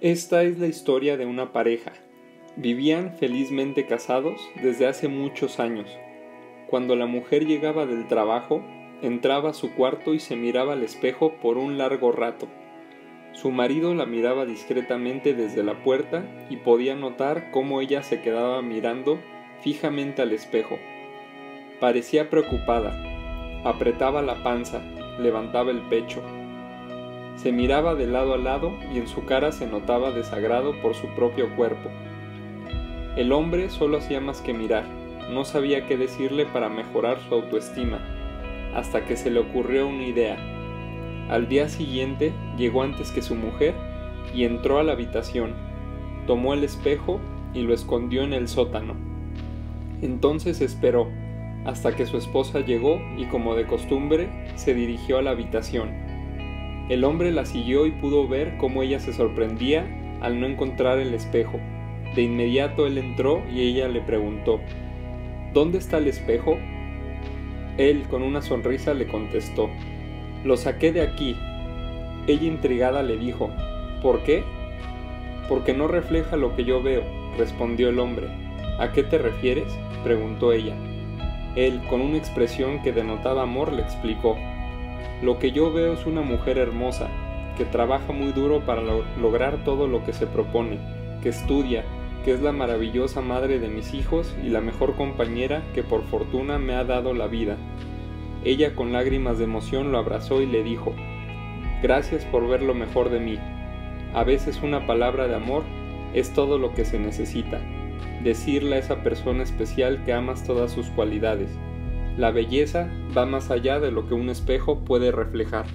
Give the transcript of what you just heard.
Esta es la historia de una pareja. Vivían felizmente casados desde hace muchos años. Cuando la mujer llegaba del trabajo, entraba a su cuarto y se miraba al espejo por un largo rato. Su marido la miraba discretamente desde la puerta y podía notar cómo ella se quedaba mirando fijamente al espejo. Parecía preocupada, apretaba la panza, levantaba el pecho, se miraba de lado a lado y en su cara se notaba desagrado por su propio cuerpo. El hombre solo hacía más que mirar, no sabía qué decirle para mejorar su autoestima, hasta que se le ocurrió una idea. Al día siguiente llegó antes que su mujer y entró a la habitación, tomó el espejo y lo escondió en el sótano. Entonces esperó, hasta que su esposa llegó y como de costumbre se dirigió a la habitación. El hombre la siguió y pudo ver cómo ella se sorprendía al no encontrar el espejo. De inmediato él entró y ella le preguntó, ¿Dónde está el espejo? Él con una sonrisa le contestó, Lo saqué de aquí. Ella intrigada le dijo, ¿Por qué? Porque no refleja lo que yo veo, respondió el hombre. ¿A qué te refieres? preguntó ella. Él, con una expresión que denotaba amor, le explicó, lo que yo veo es una mujer hermosa, que trabaja muy duro para lograr todo lo que se propone, que estudia, que es la maravillosa madre de mis hijos y la mejor compañera que por fortuna me ha dado la vida. Ella con lágrimas de emoción lo abrazó y le dijo, Gracias por ver lo mejor de mí. A veces una palabra de amor es todo lo que se necesita, decirle a esa persona especial que amas todas sus cualidades la belleza va más allá de lo que un espejo puede reflejar.